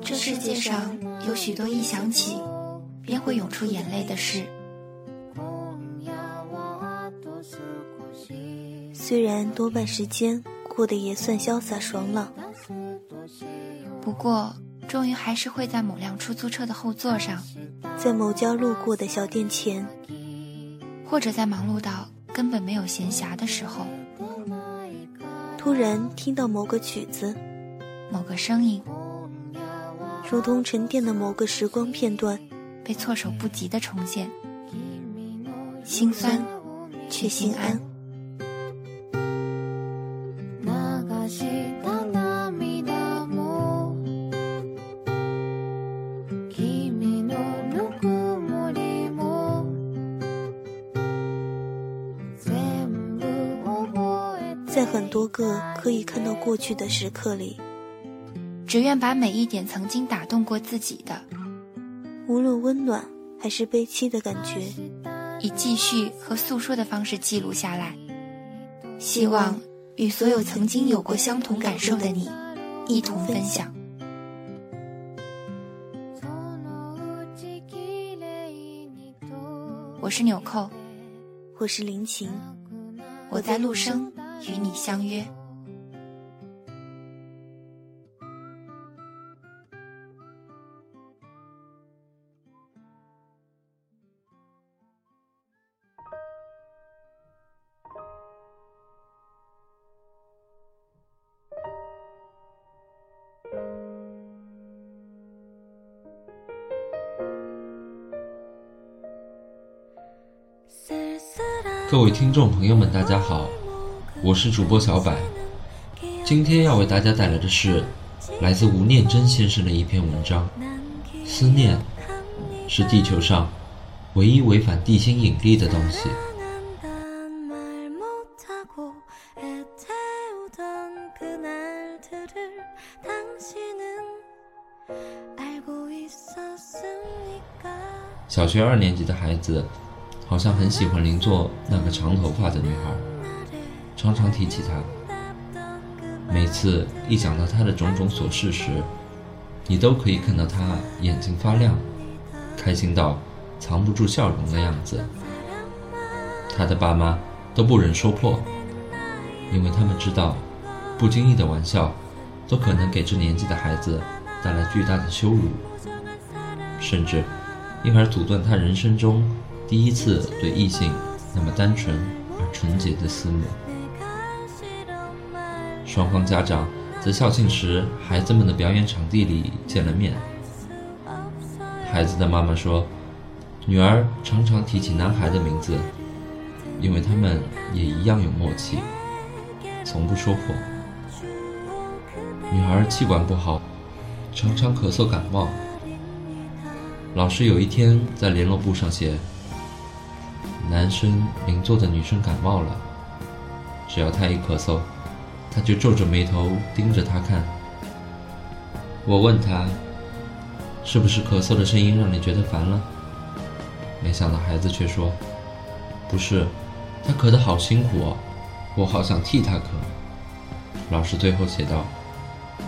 这世界上有许多一想起便会涌出眼泪的事。虽然多半时间过得也算潇洒爽朗，不过终于还是会在某辆出租车的后座上，在某家路过的小店前，或者在忙碌到根本没有闲暇的时候，突然听到某个曲子，某个声音，如同沉淀的某个时光片段，被措手不及的重现，心酸却心安。很多个可以看到过去的时刻里，只愿把每一点曾经打动过自己的，无论温暖还是悲戚的感觉，以记叙和诉说的方式记录下来，希望与所有曾经有过相同感受的你一同分享。我是纽扣，我是林晴，我在陆生。与你相约。各位听众朋友们，大家好。我是主播小柏，今天要为大家带来的是来自吴念真先生的一篇文章。思念是地球上唯一违反地心引力的东西。小学二年级的孩子好像很喜欢邻座那个长头发的女孩。常常提起他，每次一讲到他的种种琐事时，你都可以看到他眼睛发亮，开心到藏不住笑容的样子。他的爸妈都不忍说破，因为他们知道，不经意的玩笑都可能给这年纪的孩子带来巨大的羞辱，甚至因而阻断他人生中第一次对异性那么单纯而纯洁的思慕。双方家长在校庆时孩子们的表演场地里见了面。孩子的妈妈说，女儿常常提起男孩的名字，因为他们也一样有默契，从不说破。女孩气管不好，常常咳嗽感冒。老师有一天在联络簿上写，男生邻座的女生感冒了，只要他一咳嗽。他就皱着眉头盯着他看。我问他：“是不是咳嗽的声音让你觉得烦了？”没想到孩子却说：“不是，他咳得好辛苦哦，我好想替他咳。”老师最后写道：“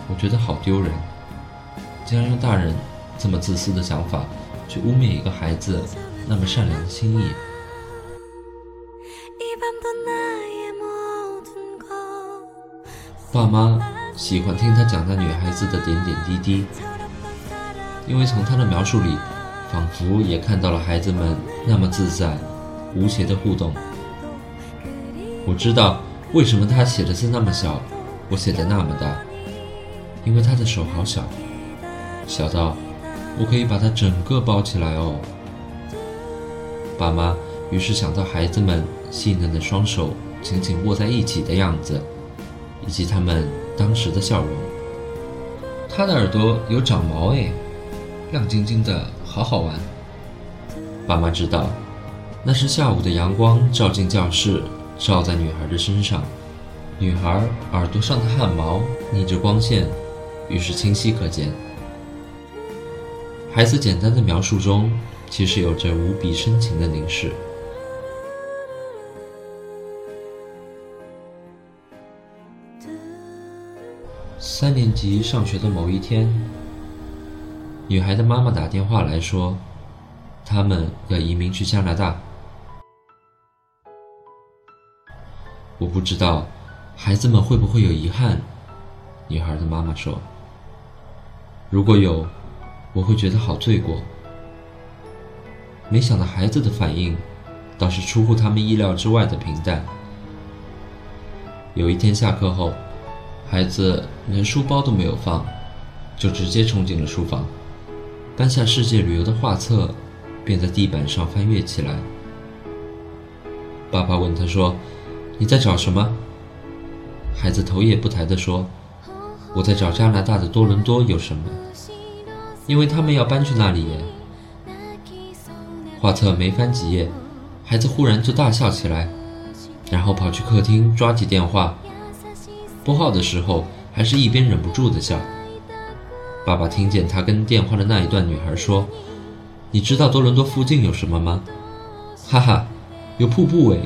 我觉得好丢人，竟然用大人这么自私的想法去污蔑一个孩子那么善良的心意。”爸妈喜欢听他讲那女孩子的点点滴滴，因为从他的描述里，仿佛也看到了孩子们那么自在、无邪的互动。我知道为什么他写的字那么小，我写的那么大，因为他的手好小，小到我可以把他整个包起来哦。爸妈于是想到孩子们细嫩的双手紧紧握在一起的样子。以及他们当时的笑容。他的耳朵有长毛哎，亮晶晶的，好好玩。爸妈知道，那是下午的阳光照进教室，照在女孩的身上，女孩耳朵上的汗毛逆着光线，于是清晰可见。孩子简单的描述中，其实有着无比深情的凝视。三年级上学的某一天，女孩的妈妈打电话来说，他们要移民去加拿大。我不知道孩子们会不会有遗憾。女孩的妈妈说：“如果有，我会觉得好罪过。”没想到孩子的反应倒是出乎他们意料之外的平淡。有一天下课后，孩子连书包都没有放，就直接冲进了书房，搬下世界旅游的画册，便在地板上翻阅起来。爸爸问他说：“你在找什么？”孩子头也不抬地说：“我在找加拿大的多伦多有什么，因为他们要搬去那里。”画册没翻几页，孩子忽然就大笑起来，然后跑去客厅抓起电话，拨号的时候还是一边忍不住的笑。爸爸听见他跟电话的那一段女孩说：“你知道多伦多附近有什么吗？”哈哈，有瀑布诶。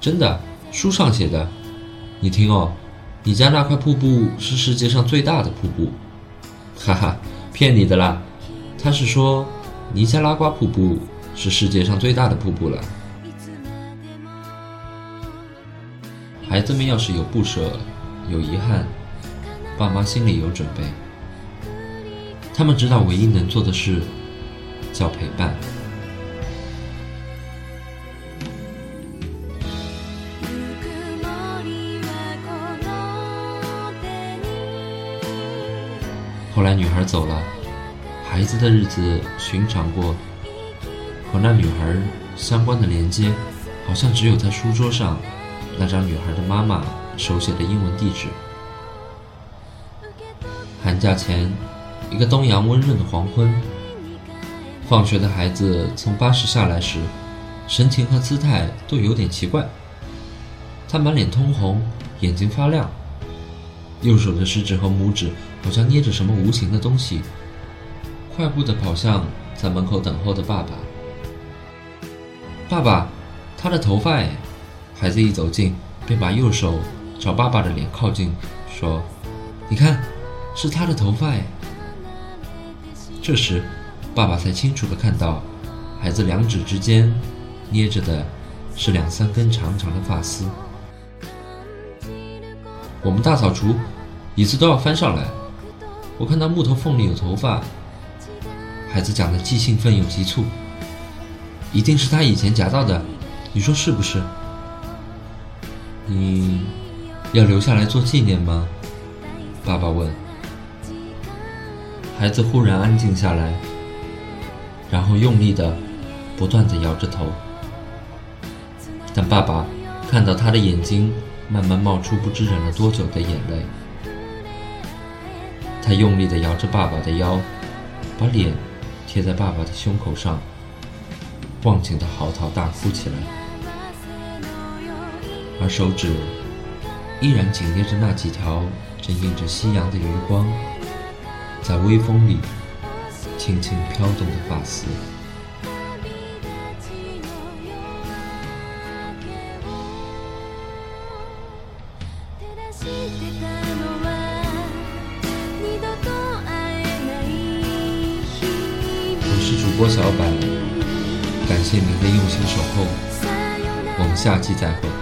真的，书上写的。你听哦，你家那块瀑布是世界上最大的瀑布。哈哈，骗你的啦，他是说。尼加拉瓜瀑布是世界上最大的瀑布了。孩子们要是有不舍、有遗憾，爸妈心里有准备。他们知道唯一能做的事叫陪伴。后来女孩走了。孩子的日子寻常过，和那女孩相关的连接，好像只有在书桌上那张女孩的妈妈手写的英文地址。寒假前，一个东阳温润的黄昏，放学的孩子从巴士下来时，神情和姿态都有点奇怪。他满脸通红，眼睛发亮，右手的食指和拇指好像捏着什么无形的东西。快步地跑向在门口等候的爸爸。爸爸，他的头发哎！孩子一走近，便把右手朝爸爸的脸靠近，说：“你看，是他的头发哎。”这时，爸爸才清楚地看到，孩子两指之间捏着的是两三根长长的发丝。我们大扫除，椅子都要翻上来。我看到木头缝里有头发。孩子讲的既兴奋又急促，一定是他以前夹到的，你说是不是？你要留下来做纪念吗？爸爸问。孩子忽然安静下来，然后用力的、不断的摇着头。但爸爸看到他的眼睛慢慢冒出不知忍了多久的眼泪，他用力的摇着爸爸的腰，把脸。贴在爸爸的胸口上，忘情的嚎啕大哭起来，而手指依然紧捏着那几条正映着夕阳的余光，在微风里轻轻飘动的发丝。我是主播小百，感谢您的用心守候，我们下期再会。